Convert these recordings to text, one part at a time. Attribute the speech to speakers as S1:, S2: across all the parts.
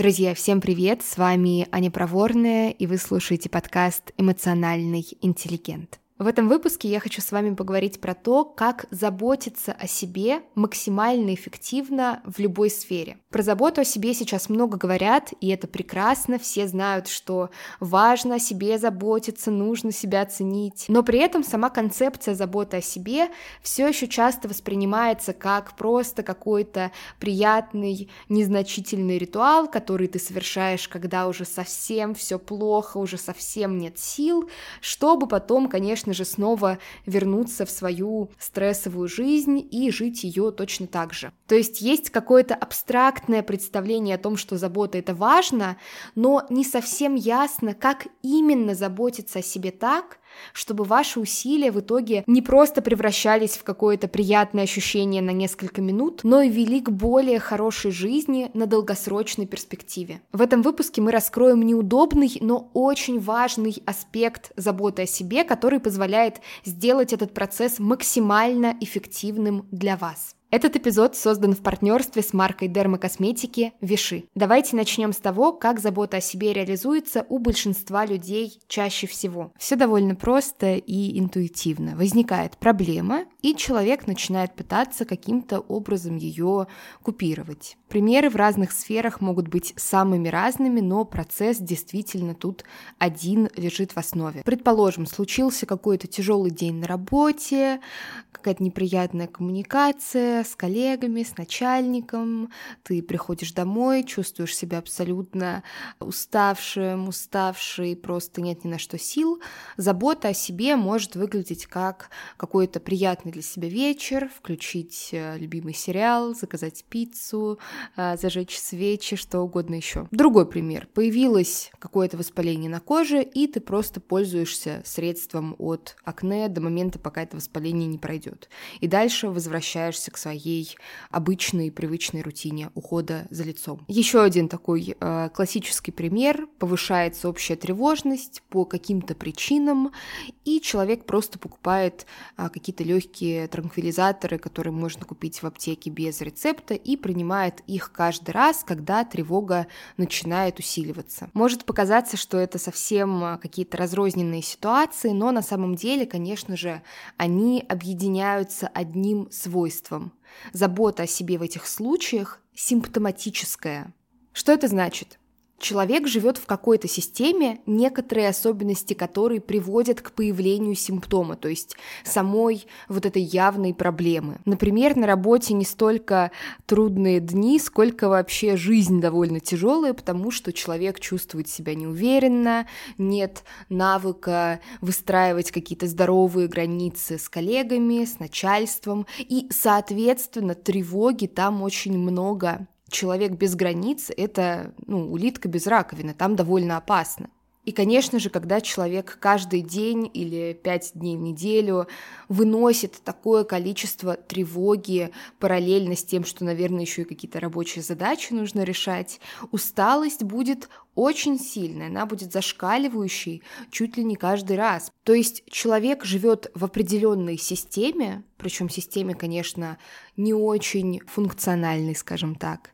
S1: Друзья, всем привет! С вами Аня Проворная, и вы слушаете подкаст «Эмоциональный интеллигент». В этом выпуске я хочу с вами поговорить про то, как заботиться о себе максимально эффективно в любой сфере. Про заботу о себе сейчас много говорят, и это прекрасно, все знают, что важно о себе заботиться, нужно себя ценить. Но при этом сама концепция заботы о себе все еще часто воспринимается как просто какой-то приятный, незначительный ритуал, который ты совершаешь, когда уже совсем все плохо, уже совсем нет сил, чтобы потом, конечно, конечно же, снова вернуться в свою стрессовую жизнь и жить ее точно так же. То есть есть какое-то абстрактное представление о том, что забота это важно, но не совсем ясно, как именно заботиться о себе так, чтобы ваши усилия в итоге не просто превращались в какое-то приятное ощущение на несколько минут, но и вели к более хорошей жизни на долгосрочной перспективе. В этом выпуске мы раскроем неудобный, но очень важный аспект заботы о себе, который позволяет сделать этот процесс максимально эффективным для вас. Этот эпизод создан в партнерстве с маркой дермокосметики Виши. Давайте начнем с того, как забота о себе реализуется у большинства людей чаще всего. Все довольно просто и интуитивно. Возникает проблема, и человек начинает пытаться каким-то образом ее купировать. Примеры в разных сферах могут быть самыми разными, но процесс действительно тут один лежит в основе. Предположим, случился какой-то тяжелый день на работе, какая-то неприятная коммуникация, с коллегами, с начальником, ты приходишь домой, чувствуешь себя абсолютно уставшим, уставший, просто нет ни на что сил, забота о себе может выглядеть как какой-то приятный для себя вечер, включить э, любимый сериал, заказать пиццу, э, зажечь свечи, что угодно еще. Другой пример. Появилось какое-то воспаление на коже, и ты просто пользуешься средством от акне до момента, пока это воспаление не пройдет. И дальше возвращаешься к своей своей обычной привычной рутине ухода за лицом. Еще один такой э, классический пример. Повышается общая тревожность по каким-то причинам, и человек просто покупает э, какие-то легкие транквилизаторы, которые можно купить в аптеке без рецепта, и принимает их каждый раз, когда тревога начинает усиливаться. Может показаться, что это совсем э, какие-то разрозненные ситуации, но на самом деле, конечно же, они объединяются одним свойством. Забота о себе в этих случаях симптоматическая. Что это значит? Человек живет в какой-то системе, некоторые особенности которой приводят к появлению симптома, то есть самой вот этой явной проблемы. Например, на работе не столько трудные дни, сколько вообще жизнь довольно тяжелая, потому что человек чувствует себя неуверенно, нет навыка выстраивать какие-то здоровые границы с коллегами, с начальством, и, соответственно, тревоги там очень много человек без границ — это ну, улитка без раковины, там довольно опасно. И, конечно же, когда человек каждый день или пять дней в неделю выносит такое количество тревоги параллельно с тем, что, наверное, еще и какие-то рабочие задачи нужно решать, усталость будет очень сильная, она будет зашкаливающей чуть ли не каждый раз. То есть человек живет в определенной системе, причем системе, конечно, не очень функциональной, скажем так.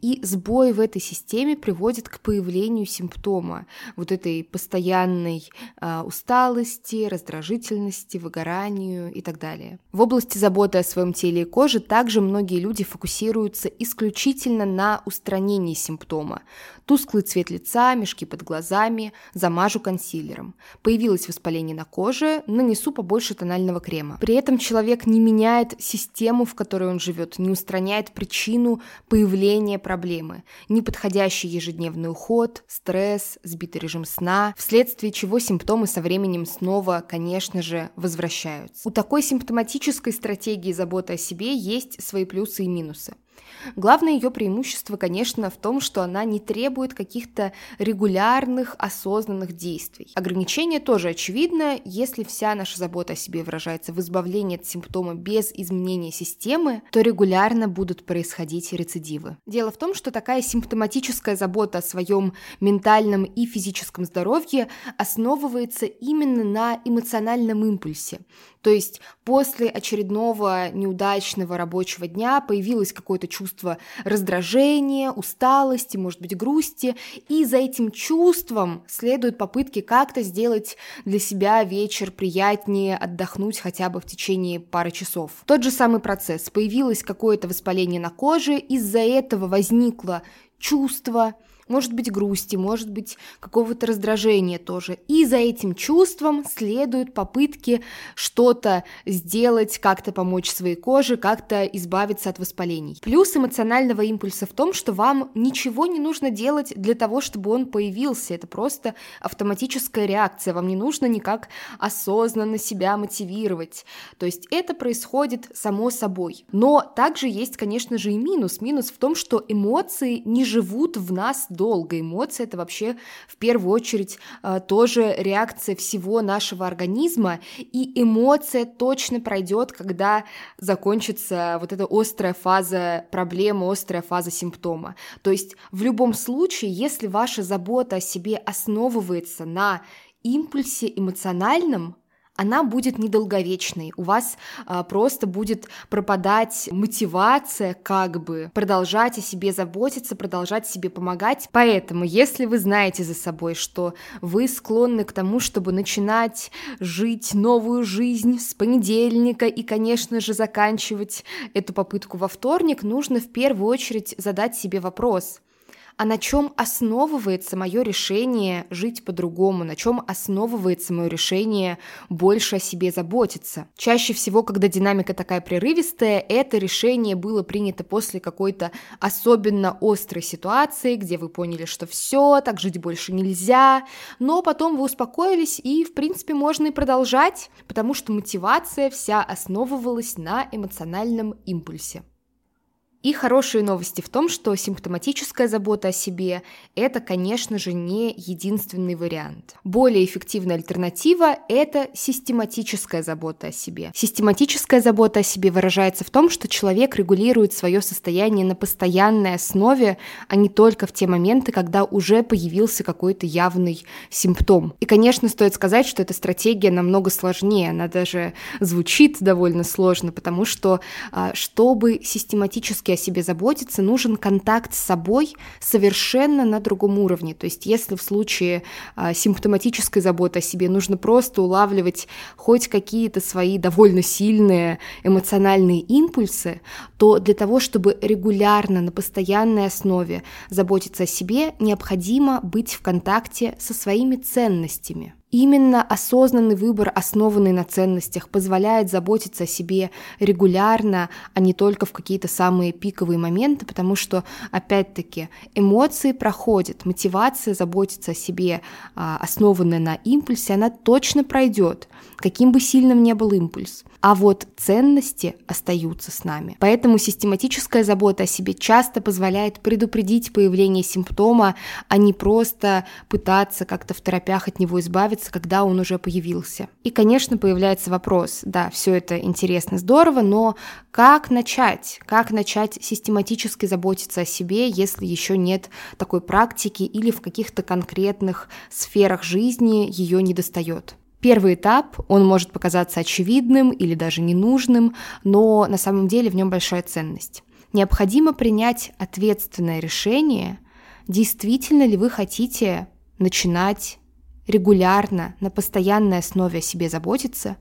S1: И сбой в этой системе приводит к появлению симптома вот этой постоянной э, усталости, раздражительности, выгоранию и так далее. В области заботы о своем теле и коже также многие люди фокусируются исключительно на устранении симптома. Тусклый цвет лица, мешки под глазами, замажу консилером. Появилось воспаление на коже, нанесу побольше тонального крема. При этом человек не меняет систему, в которой он живет, не устраняет причину появления появление проблемы, неподходящий ежедневный уход, стресс, сбитый режим сна, вследствие чего симптомы со временем снова, конечно же, возвращаются. У такой симптоматической стратегии заботы о себе есть свои плюсы и минусы. Главное ее преимущество, конечно, в том, что она не требует каких-то регулярных, осознанных действий. Ограничение тоже очевидно, если вся наша забота о себе выражается в избавлении от симптома без изменения системы, то регулярно будут происходить рецидивы. Дело в том, что такая симптоматическая забота о своем ментальном и физическом здоровье основывается именно на эмоциональном импульсе. То есть после очередного неудачного рабочего дня появилось какое-то чувство раздражения, усталости, может быть, грусти, и за этим чувством следуют попытки как-то сделать для себя вечер приятнее, отдохнуть хотя бы в течение пары часов. Тот же самый процесс. Появилось какое-то воспаление на коже, из-за этого возникло чувство, может быть грусти, может быть какого-то раздражения тоже. И за этим чувством следуют попытки что-то сделать, как-то помочь своей коже, как-то избавиться от воспалений. Плюс эмоционального импульса в том, что вам ничего не нужно делать для того, чтобы он появился. Это просто автоматическая реакция. Вам не нужно никак осознанно себя мотивировать. То есть это происходит само собой. Но также есть, конечно же, и минус. Минус в том, что эмоции не живут в нас долго. Эмоции это вообще в первую очередь э, тоже реакция всего нашего организма, и эмоция точно пройдет, когда закончится вот эта острая фаза проблемы, острая фаза симптома. То есть в любом случае, если ваша забота о себе основывается на импульсе эмоциональном, она будет недолговечной. У вас а, просто будет пропадать мотивация, как бы продолжать о себе заботиться, продолжать себе помогать. Поэтому, если вы знаете за собой, что вы склонны к тому, чтобы начинать жить новую жизнь с понедельника и, конечно же, заканчивать эту попытку во вторник, нужно в первую очередь задать себе вопрос – а на чем основывается мое решение жить по-другому, на чем основывается мое решение больше о себе заботиться. Чаще всего, когда динамика такая прерывистая, это решение было принято после какой-то особенно острой ситуации, где вы поняли, что все, так жить больше нельзя, но потом вы успокоились и, в принципе, можно и продолжать, потому что мотивация вся основывалась на эмоциональном импульсе. И хорошие новости в том, что симптоматическая забота о себе – это, конечно же, не единственный вариант. Более эффективная альтернатива – это систематическая забота о себе. Систематическая забота о себе выражается в том, что человек регулирует свое состояние на постоянной основе, а не только в те моменты, когда уже появился какой-то явный симптом. И, конечно, стоит сказать, что эта стратегия намного сложнее, она даже звучит довольно сложно, потому что, а, чтобы систематически о себе заботиться, нужен контакт с собой совершенно на другом уровне. То есть если в случае а, симптоматической заботы о себе нужно просто улавливать хоть какие-то свои довольно сильные эмоциональные импульсы, то для того, чтобы регулярно, на постоянной основе заботиться о себе, необходимо быть в контакте со своими ценностями. Именно осознанный выбор, основанный на ценностях, позволяет заботиться о себе регулярно, а не только в какие-то самые пиковые моменты, потому что, опять-таки, эмоции проходят, мотивация заботиться о себе, а, основанная на импульсе, она точно пройдет, каким бы сильным ни был импульс. А вот ценности остаются с нами. Поэтому систематическая забота о себе часто позволяет предупредить появление симптома, а не просто пытаться как-то в торопях от него избавиться, когда он уже появился. И, конечно, появляется вопрос, да, все это интересно, здорово, но как начать? Как начать систематически заботиться о себе, если еще нет такой практики или в каких-то конкретных сферах жизни ее не достает? Первый этап, он может показаться очевидным или даже ненужным, но на самом деле в нем большая ценность. Необходимо принять ответственное решение, действительно ли вы хотите начинать регулярно, на постоянной основе о себе заботиться,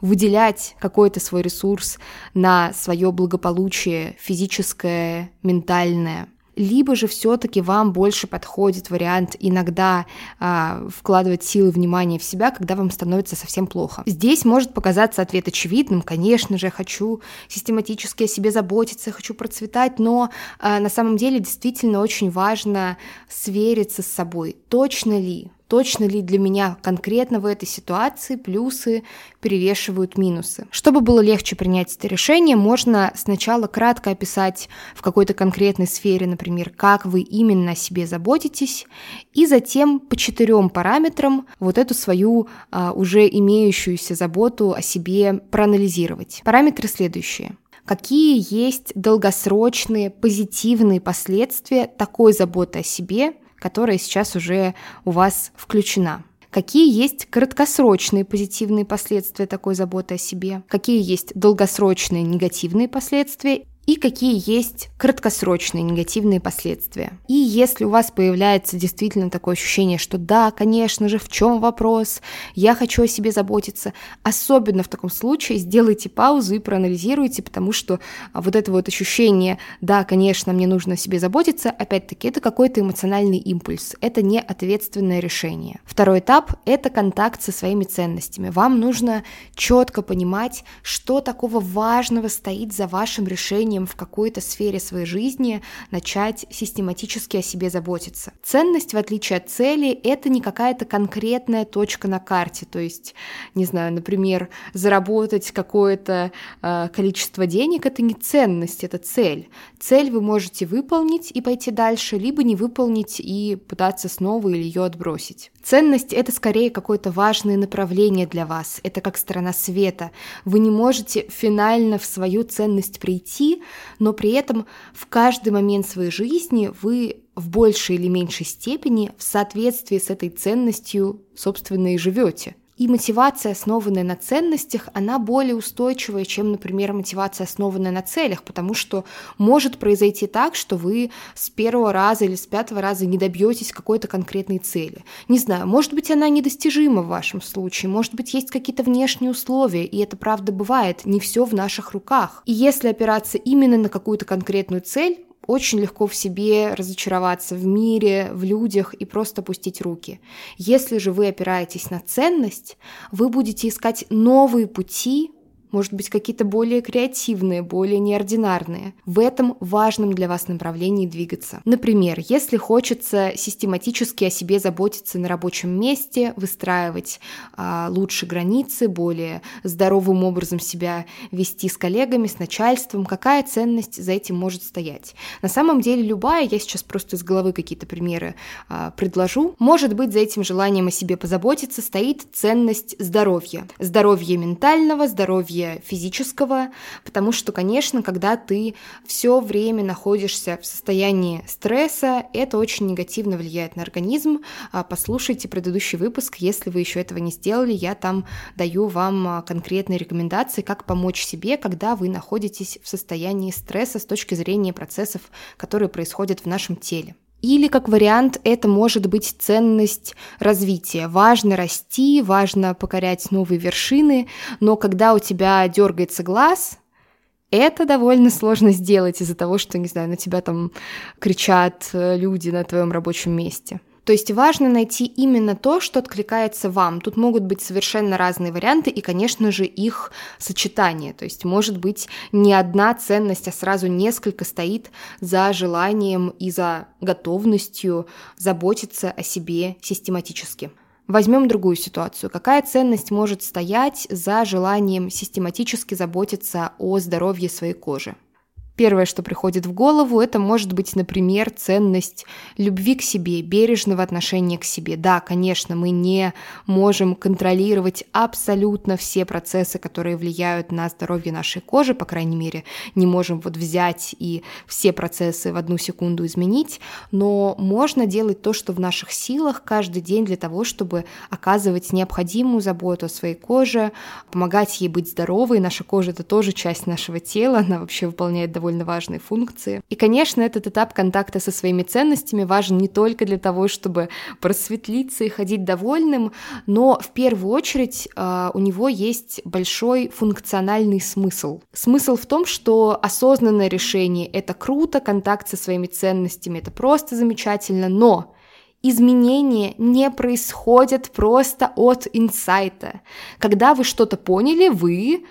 S1: выделять какой-то свой ресурс на свое благополучие физическое, ментальное, либо же все-таки вам больше подходит вариант иногда а, вкладывать силы внимания в себя, когда вам становится совсем плохо. Здесь может показаться ответ очевидным, конечно же, я хочу систематически о себе заботиться, хочу процветать, но а, на самом деле действительно очень важно свериться с собой, точно ли точно ли для меня конкретно в этой ситуации плюсы перевешивают минусы. Чтобы было легче принять это решение, можно сначала кратко описать в какой-то конкретной сфере, например, как вы именно о себе заботитесь, и затем по четырем параметрам вот эту свою а, уже имеющуюся заботу о себе проанализировать. Параметры следующие какие есть долгосрочные позитивные последствия такой заботы о себе, которая сейчас уже у вас включена. какие есть краткосрочные позитивные последствия такой заботы о себе, какие есть долгосрочные негативные последствия и какие есть краткосрочные негативные последствия. И если у вас появляется действительно такое ощущение, что да, конечно же, в чем вопрос, я хочу о себе заботиться, особенно в таком случае сделайте паузу и проанализируйте, потому что а, вот это вот ощущение, да, конечно, мне нужно о себе заботиться, опять-таки, это какой-то эмоциональный импульс, это не ответственное решение. Второй этап — это контакт со своими ценностями. Вам нужно четко понимать, что такого важного стоит за вашим решением желанием в какой-то сфере своей жизни начать систематически о себе заботиться. Ценность, в отличие от цели, это не какая-то конкретная точка на карте, то есть, не знаю, например, заработать какое-то э, количество денег, это не ценность, это цель. Цель вы можете выполнить и пойти дальше, либо не выполнить и пытаться снова или ее отбросить. Ценность — это скорее какое-то важное направление для вас, это как сторона света. Вы не можете финально в свою ценность прийти, но при этом в каждый момент своей жизни вы в большей или меньшей степени в соответствии с этой ценностью, собственно, и живете. И мотивация, основанная на ценностях, она более устойчивая, чем, например, мотивация, основанная на целях, потому что может произойти так, что вы с первого раза или с пятого раза не добьетесь какой-то конкретной цели. Не знаю, может быть, она недостижима в вашем случае, может быть, есть какие-то внешние условия, и это правда бывает, не все в наших руках. И если опираться именно на какую-то конкретную цель, очень легко в себе разочароваться в мире, в людях и просто пустить руки. Если же вы опираетесь на ценность, вы будете искать новые пути может быть, какие-то более креативные, более неординарные. В этом важном для вас направлении двигаться. Например, если хочется систематически о себе заботиться на рабочем месте, выстраивать а, лучше границы, более здоровым образом себя вести с коллегами, с начальством, какая ценность за этим может стоять? На самом деле любая, я сейчас просто из головы какие-то примеры а, предложу, может быть, за этим желанием о себе позаботиться стоит ценность здоровья. Здоровье ментального, здоровье здоровья физического, потому что, конечно, когда ты все время находишься в состоянии стресса, это очень негативно влияет на организм. А, послушайте предыдущий выпуск, если вы еще этого не сделали, я там даю вам а, конкретные рекомендации, как помочь себе, когда вы находитесь в состоянии стресса с точки зрения процессов, которые происходят в нашем теле. Или, как вариант, это может быть ценность развития. Важно расти, важно покорять новые вершины, но когда у тебя дергается глаз, это довольно сложно сделать из-за того, что, не знаю, на тебя там кричат э, люди на твоем рабочем месте. То есть важно найти именно то, что откликается вам. Тут могут быть совершенно разные варианты и, конечно же, их сочетание. То есть может быть не одна ценность, а сразу несколько стоит за желанием и за готовностью заботиться о себе систематически. Возьмем другую ситуацию. Какая ценность может стоять за желанием систематически заботиться о здоровье своей кожи? Первое, что приходит в голову, это может быть, например, ценность любви к себе, бережного отношения к себе. Да, конечно, мы не можем контролировать абсолютно все процессы, которые влияют на здоровье нашей кожи, по крайней мере, не можем вот взять и все процессы в одну секунду изменить, но можно делать то, что в наших силах каждый день для того, чтобы оказывать необходимую заботу о своей коже, помогать ей быть здоровой. Наша кожа — это тоже часть нашего тела, она вообще выполняет довольно довольно важные функции. И, конечно, этот этап контакта со своими ценностями важен не только для того, чтобы просветлиться и ходить довольным, но в первую очередь э, у него есть большой функциональный смысл. Смысл в том, что осознанное решение — это круто, контакт со своими ценностями — это просто замечательно, но изменения не происходят просто от инсайта. Когда вы что-то поняли, вы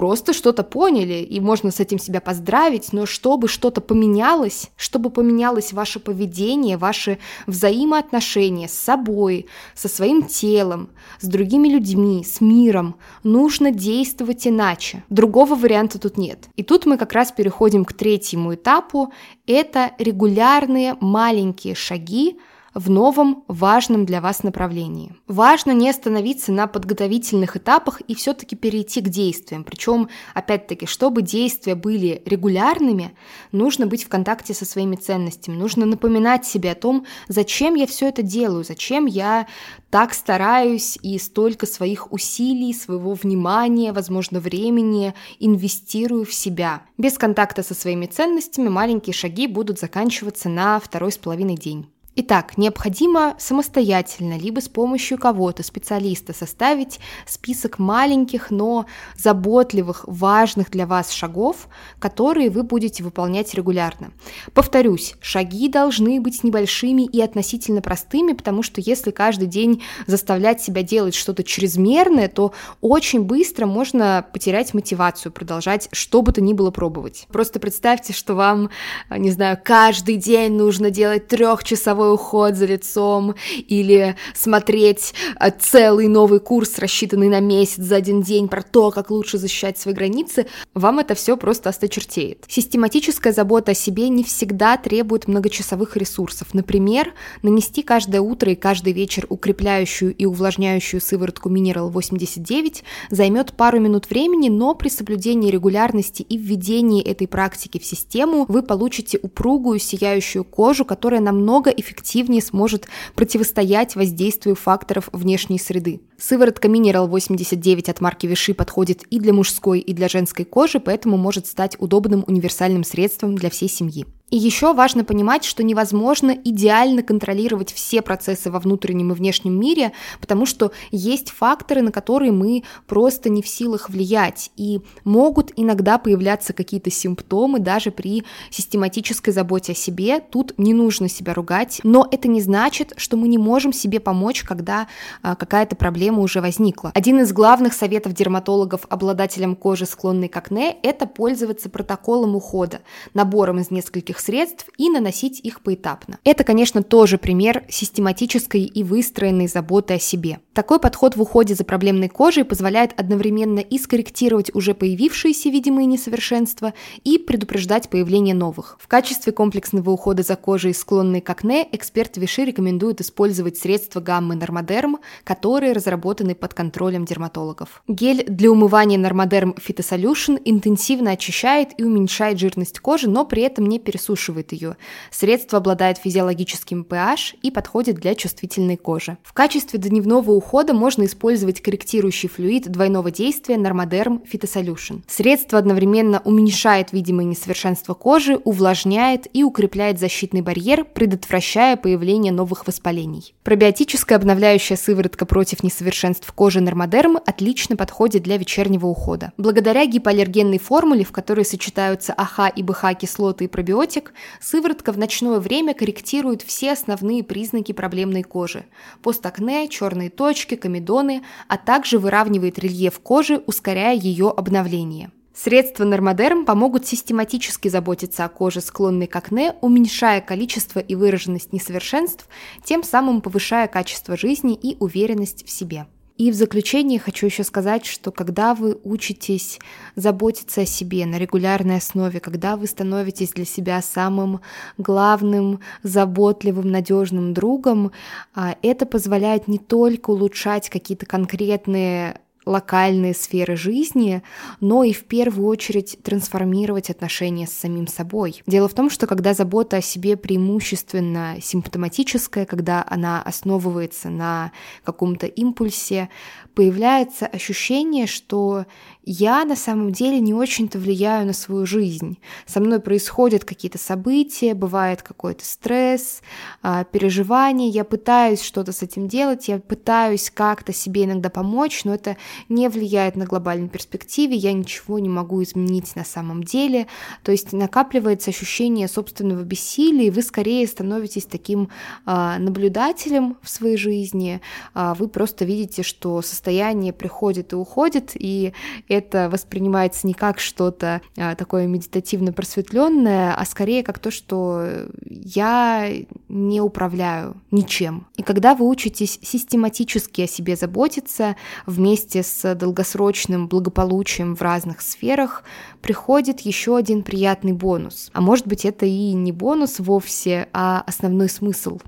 S1: просто что-то поняли, и можно с этим себя поздравить, но чтобы что-то поменялось, чтобы поменялось ваше поведение, ваши взаимоотношения с собой, со своим телом, с другими людьми, с миром, нужно действовать иначе. Другого варианта тут нет. И тут мы как раз переходим к третьему этапу. Это регулярные маленькие шаги, в новом важном для вас направлении. Важно не остановиться на подготовительных этапах и все-таки перейти к действиям. Причем, опять-таки, чтобы действия были регулярными, нужно быть в контакте со своими ценностями, нужно напоминать себе о том, зачем я все это делаю, зачем я так стараюсь и столько своих усилий, своего внимания, возможно, времени инвестирую в себя. Без контакта со своими ценностями маленькие шаги будут заканчиваться на второй с половиной день. Итак, необходимо самостоятельно, либо с помощью кого-то, специалиста, составить список маленьких, но заботливых, важных для вас шагов, которые вы будете выполнять регулярно. Повторюсь, шаги должны быть небольшими и относительно простыми, потому что если каждый день заставлять себя делать что-то чрезмерное, то очень быстро можно потерять мотивацию продолжать что бы то ни было пробовать. Просто представьте, что вам, не знаю, каждый день нужно делать трехчасовой цифровой уход за лицом или смотреть э, целый новый курс, рассчитанный на месяц за один день про то, как лучше защищать свои границы, вам это все просто осточертеет. Систематическая забота о себе не всегда требует многочасовых ресурсов. Например, нанести каждое утро и каждый вечер укрепляющую и увлажняющую сыворотку Mineral 89 займет пару минут времени, но при соблюдении регулярности и введении этой практики в систему вы получите упругую, сияющую кожу, которая намного эффективнее эффективнее сможет противостоять воздействию факторов внешней среды. Сыворотка Mineral 89 от марки Виши подходит и для мужской, и для женской кожи, поэтому может стать удобным универсальным средством для всей семьи. И еще важно понимать, что невозможно идеально контролировать все процессы во внутреннем и внешнем мире, потому что есть факторы, на которые мы просто не в силах влиять, и могут иногда появляться какие-то симптомы даже при систематической заботе о себе. Тут не нужно себя ругать, но это не значит, что мы не можем себе помочь, когда а, какая-то проблема уже возникла. Один из главных советов дерматологов обладателям кожи, склонной к акне, это пользоваться протоколом ухода, набором из нескольких средств и наносить их поэтапно. Это, конечно, тоже пример систематической и выстроенной заботы о себе. Такой подход в уходе за проблемной кожей позволяет одновременно и скорректировать уже появившиеся видимые несовершенства и предупреждать появление новых. В качестве комплексного ухода за кожей, склонной к акне, эксперт Виши рекомендует использовать средства гаммы Нормодерм, которые разработаны под контролем дерматологов. Гель для умывания Нормодерм Phytosolution интенсивно очищает и уменьшает жирность кожи, но при этом не пересушивает высушивает ее. Средство обладает физиологическим pH и подходит для чувствительной кожи. В качестве дневного ухода можно использовать корректирующий флюид двойного действия Normaderm Phytosolution. Средство одновременно уменьшает видимые несовершенства кожи, увлажняет и укрепляет защитный барьер, предотвращая появление новых воспалений. Пробиотическая обновляющая сыворотка против несовершенств кожи Normaderm отлично подходит для вечернего ухода. Благодаря гипоаллергенной формуле, в которой сочетаются АХ и БХ кислоты и пробиотик, антибиотик, сыворотка в ночное время корректирует все основные признаки проблемной кожи – постакне, черные точки, комедоны, а также выравнивает рельеф кожи, ускоряя ее обновление. Средства Нормодерм помогут систематически заботиться о коже, склонной к акне, уменьшая количество и выраженность несовершенств, тем самым повышая качество жизни и уверенность в себе. И в заключение хочу еще сказать, что когда вы учитесь заботиться о себе на регулярной основе, когда вы становитесь для себя самым главным, заботливым, надежным другом, а, это позволяет не только улучшать какие-то конкретные локальные сферы жизни, но и в первую очередь трансформировать отношения с самим собой. Дело в том, что когда забота о себе преимущественно симптоматическая, когда она основывается на каком-то импульсе, появляется ощущение, что я на самом деле не очень-то влияю на свою жизнь. Со мной происходят какие-то события, бывает какой-то стресс, а, переживания, я пытаюсь что-то с этим делать, я пытаюсь как-то себе иногда помочь, но это не влияет на глобальной перспективе, я ничего не могу изменить на самом деле. То есть накапливается ощущение собственного бессилия, и вы скорее становитесь таким а, наблюдателем в своей жизни, а, вы просто видите, что состояние приходит и уходит, и это воспринимается не как что-то а, такое медитативно просветленное, а скорее как то, что я не управляю ничем. И когда вы учитесь систематически о себе заботиться вместе с долгосрочным благополучием в разных сферах, приходит еще один приятный бонус. А может быть это и не бонус вовсе, а основной смысл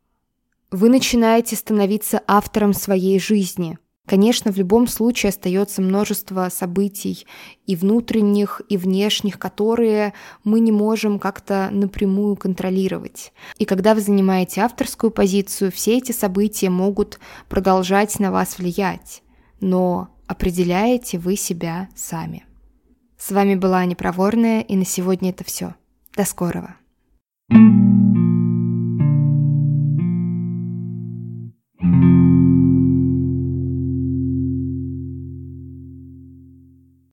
S1: Вы начинаете становиться автором своей жизни. Конечно, в любом случае остается множество событий и внутренних, и внешних, которые мы не можем как-то напрямую контролировать. И когда вы занимаете авторскую позицию, все эти события могут продолжать на вас влиять. Но определяете вы себя сами. С вами была Аня Проворная, и на сегодня это все. До скорого. thank you